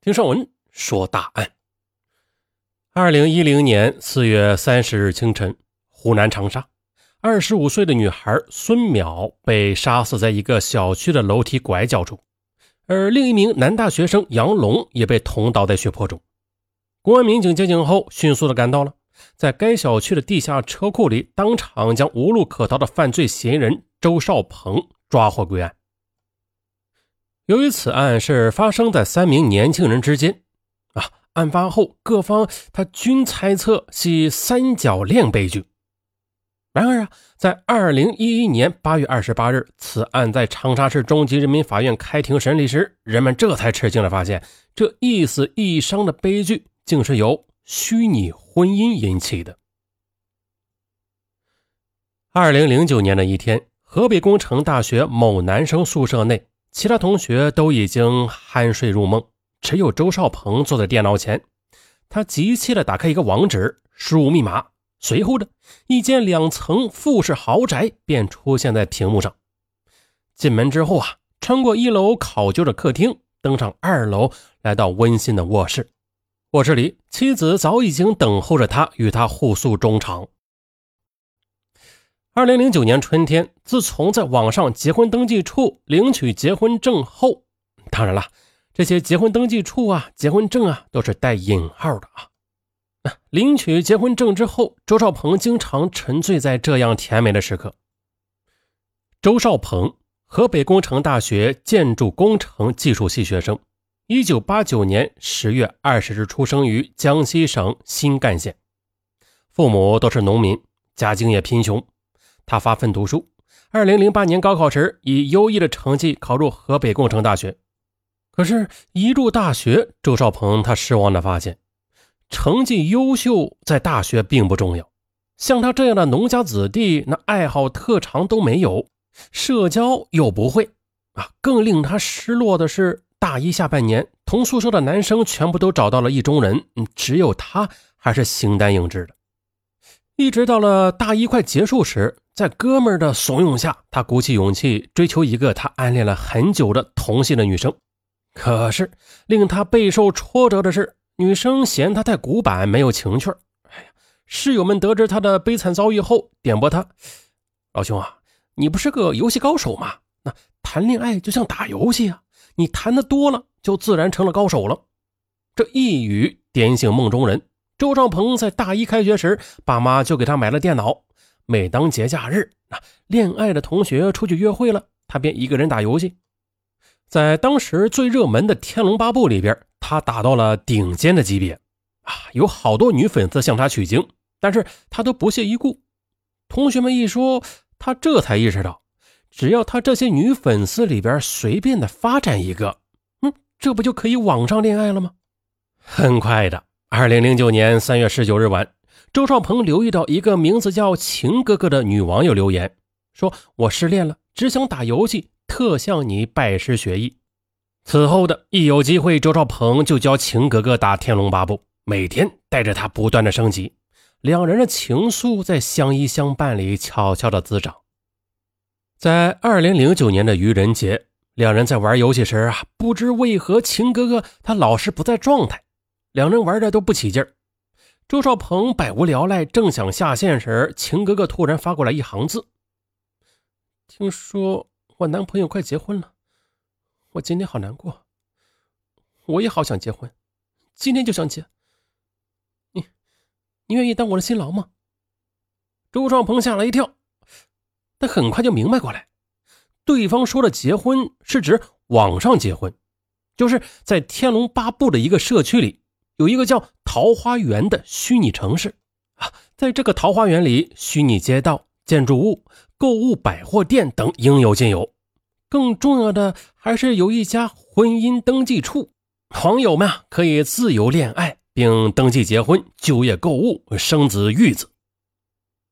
听上文说大案。二零一零年四月三十日清晨，湖南长沙，二十五岁的女孩孙淼被杀死在一个小区的楼梯拐角处，而另一名男大学生杨龙也被捅倒在血泊中。公安民警接警后，迅速的赶到了，在该小区的地下车库里，当场将无路可逃的犯罪嫌疑人周少鹏抓获归案。由于此案是发生在三名年轻人之间，啊，案发后各方他均猜测系三角恋悲剧。然而啊，在二零一一年八月二十八日，此案在长沙市中级人民法院开庭审理时，人们这才吃惊的发现，这一死一伤的悲剧竟是由虚拟婚姻引起的。二零零九年的一天，河北工程大学某男生宿舍内。其他同学都已经酣睡入梦，只有周少鹏坐在电脑前。他急切地打开一个网址，输入密码，随后的一间两层复式豪宅便出现在屏幕上。进门之后啊，穿过一楼考究的客厅，登上二楼，来到温馨的卧室。卧室里，妻子早已经等候着他，与他互诉衷肠。二零零九年春天，自从在网上结婚登记处领取结婚证后，当然了，这些结婚登记处啊、结婚证啊都是带引号的啊。领取结婚证之后，周少鹏经常沉醉在这样甜美的时刻。周少鹏，河北工程大学建筑工程技术系学生，一九八九年十月二十日出生于江西省新干县，父母都是农民，家境也贫穷。他发奋读书，二零零八年高考时以优异的成绩考入河北工程大学。可是，一入大学，周少鹏他失望的发现，成绩优秀在大学并不重要。像他这样的农家子弟，那爱好特长都没有，社交又不会啊。更令他失落的是，大一下半年，同宿舍的男生全部都找到了意中人，只有他还是形单影只的。一直到了大一快结束时。在哥们的怂恿下，他鼓起勇气追求一个他暗恋了很久的同性的女生。可是令他备受挫折的是，女生嫌他太古板，没有情趣哎呀，室友们得知他的悲惨遭遇后，点拨他：“老兄啊，你不是个游戏高手吗？那谈恋爱就像打游戏啊，你谈的多了，就自然成了高手了。”这一语点醒梦中人。周兆鹏在大一开学时，爸妈就给他买了电脑。每当节假日，那恋爱的同学出去约会了，他便一个人打游戏。在当时最热门的《天龙八部》里边，他打到了顶尖的级别啊，有好多女粉丝向他取经，但是他都不屑一顾。同学们一说，他这才意识到，只要他这些女粉丝里边随便的发展一个，嗯，这不就可以网上恋爱了吗？很快的，二零零九年三月十九日晚。周少鹏留意到一个名字叫晴哥哥的女网友留言，说：“我失恋了，只想打游戏，特向你拜师学艺。”此后的一有机会，周少鹏就教晴哥哥打《天龙八部》，每天带着他不断的升级，两人的情愫在相依相伴里悄悄的滋长。在二零零九年的愚人节，两人在玩游戏时啊，不知为何晴哥哥他老是不在状态，两人玩的都不起劲儿。周少鹏百无聊赖，正想下线时，秦哥哥突然发过来一行字：“听说我男朋友快结婚了，我今天好难过。我也好想结婚，今天就想结。你，你愿意当我的新郎吗？”周少鹏吓了一跳，但很快就明白过来，对方说的结婚是指网上结婚，就是在《天龙八部》的一个社区里。有一个叫桃花源的虚拟城市啊，在这个桃花源里，虚拟街道、建筑物、购物百货店等应有尽有。更重要的还是有一家婚姻登记处，网友们可以自由恋爱，并登记结婚、就业、购物、生子育子。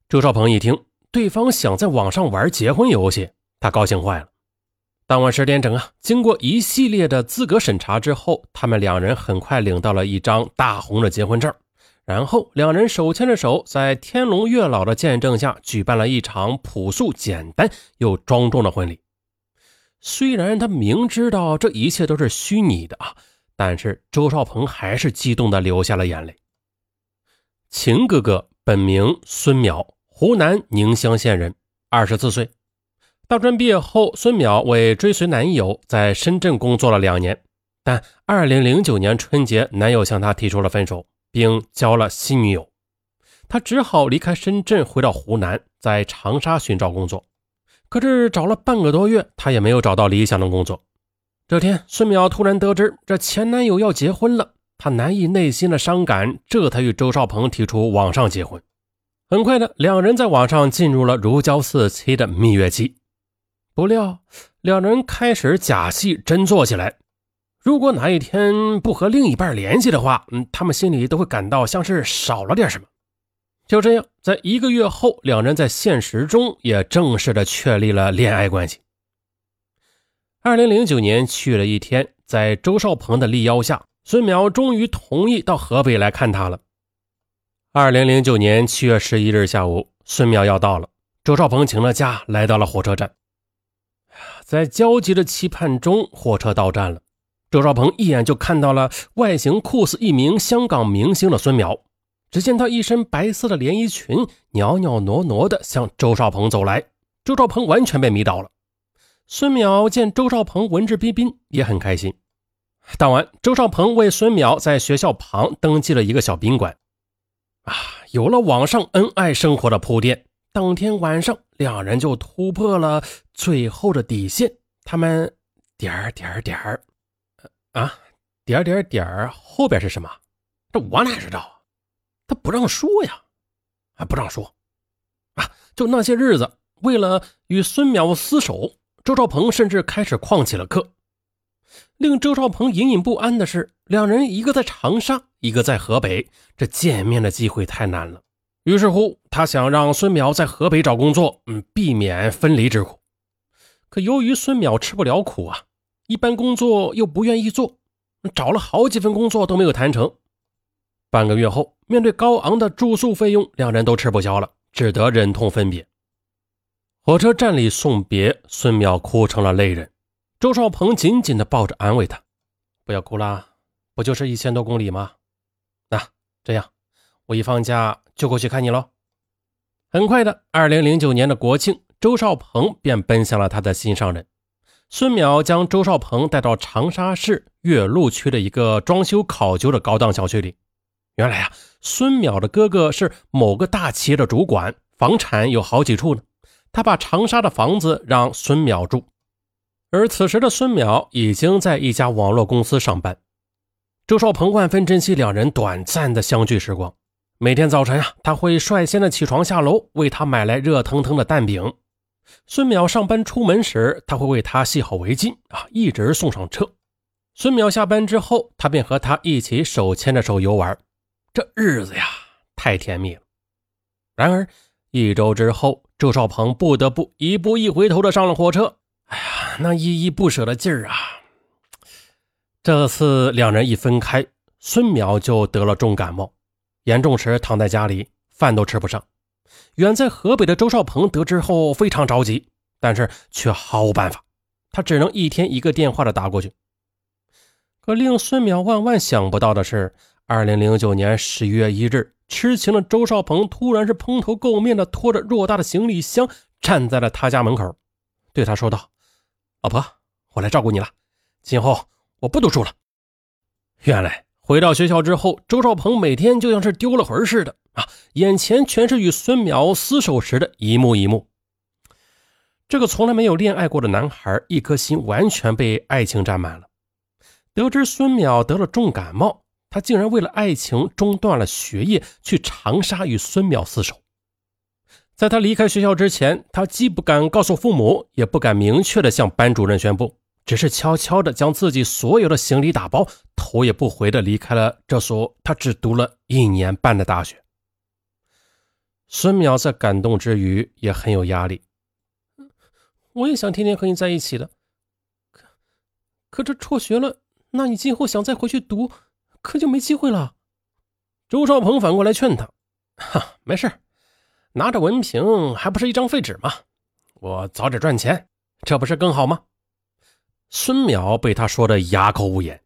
周少鹏一听对方想在网上玩结婚游戏，他高兴坏了。当晚十点整啊，经过一系列的资格审查之后，他们两人很快领到了一张大红的结婚证。然后两人手牵着手，在天龙月老的见证下，举办了一场朴素、简单又庄重的婚礼。虽然他明知道这一切都是虚拟的啊，但是周少鹏还是激动的流下了眼泪。秦哥哥本名孙淼，湖南宁乡县人，二十四岁。大专毕业后，孙淼为追随男友在深圳工作了两年，但二零零九年春节，男友向她提出了分手，并交了新女友，他只好离开深圳，回到湖南，在长沙寻找工作。可是找了半个多月，他也没有找到理想的工作。这天，孙淼突然得知这前男友要结婚了，她难以内心的伤感，这才与周少鹏提出网上结婚。很快的，两人在网上进入了如胶似漆的蜜月期。不料，两人开始假戏真做起来。如果哪一天不和另一半联系的话，嗯，他们心里都会感到像是少了点什么。就这样，在一个月后，两人在现实中也正式的确立了恋爱关系。二零零九年去了一天，在周少鹏的力邀下，孙淼终于同意到河北来看他了。二零零九年七月十一日下午，孙淼要到了，周少鹏请了假，来到了火车站。在焦急的期盼中，火车到站了。周少鹏一眼就看到了外形酷似一名香港明星的孙淼。只见他一身白色的连衣裙，袅袅娜娜的向周少鹏走来。周少鹏完全被迷倒了。孙淼见周少鹏文质彬彬，也很开心。当晚，周少鹏为孙淼在学校旁登记了一个小宾馆。啊，有了网上恩爱生活的铺垫。当天晚上，两人就突破了最后的底线。他们点点点儿，啊，点点点儿，后边是什么？这我哪知道啊？他不让说呀，啊不让说。啊，就那些日子，为了与孙淼厮守，周少鹏甚至开始旷起了课。令周少鹏隐隐不安的是，两人一个在长沙，一个在河北，这见面的机会太难了。于是乎，他想让孙淼在河北找工作，嗯，避免分离之苦。可由于孙淼吃不了苦啊，一般工作又不愿意做，找了好几份工作都没有谈成。半个月后，面对高昂的住宿费用，两人都吃不消了，只得忍痛分别。火车站里送别，孙淼哭成了泪人。周少鹏紧紧地抱着安慰他：“不要哭啦，不就是一千多公里吗？那这样，我一放假。”就过去看你喽。很快的，二零零九年的国庆，周少鹏便奔向了他的心上人。孙淼将周少鹏带到长沙市岳麓区的一个装修考究的高档小区里。原来啊，孙淼的哥哥是某个大企业的主管，房产有好几处呢。他把长沙的房子让孙淼住，而此时的孙淼已经在一家网络公司上班。周少鹏万分珍惜两人短暂的相聚时光。每天早晨啊，他会率先的起床下楼，为他买来热腾腾的蛋饼。孙淼上班出门时，他会为他系好围巾啊，一直送上车。孙淼下班之后，他便和他一起手牵着手游玩，这日子呀，太甜蜜了。然而一周之后，周少鹏不得不一步一回头的上了火车。哎呀，那依依不舍的劲儿啊！这次两人一分开，孙淼就得了重感冒。严重时躺在家里，饭都吃不上。远在河北的周少鹏得知后非常着急，但是却毫无办法。他只能一天一个电话的打过去。可令孙淼万万想不到的是，二零零九年十一月一日，痴情的周少鹏突然是蓬头垢面的拖着偌大的行李箱站在了他家门口，对他说道：“老婆，我来照顾你了，今后我不读书了。”原来。回到学校之后，周少鹏每天就像是丢了魂似的啊，眼前全是与孙淼厮守时的一幕一幕。这个从来没有恋爱过的男孩，一颗心完全被爱情占满了。得知孙淼得了重感冒，他竟然为了爱情中断了学业，去长沙与孙淼厮守。在他离开学校之前，他既不敢告诉父母，也不敢明确的向班主任宣布。只是悄悄地将自己所有的行李打包，头也不回地离开了这所他只读了一年半的大学。孙淼在感动之余也很有压力。我也想天天和你在一起的，可可这辍学了，那你今后想再回去读，可就没机会了。周少鹏反过来劝他：“哈，没事，拿着文凭还不是一张废纸吗？我早点赚钱，这不是更好吗？”孙淼被他说的哑口无言。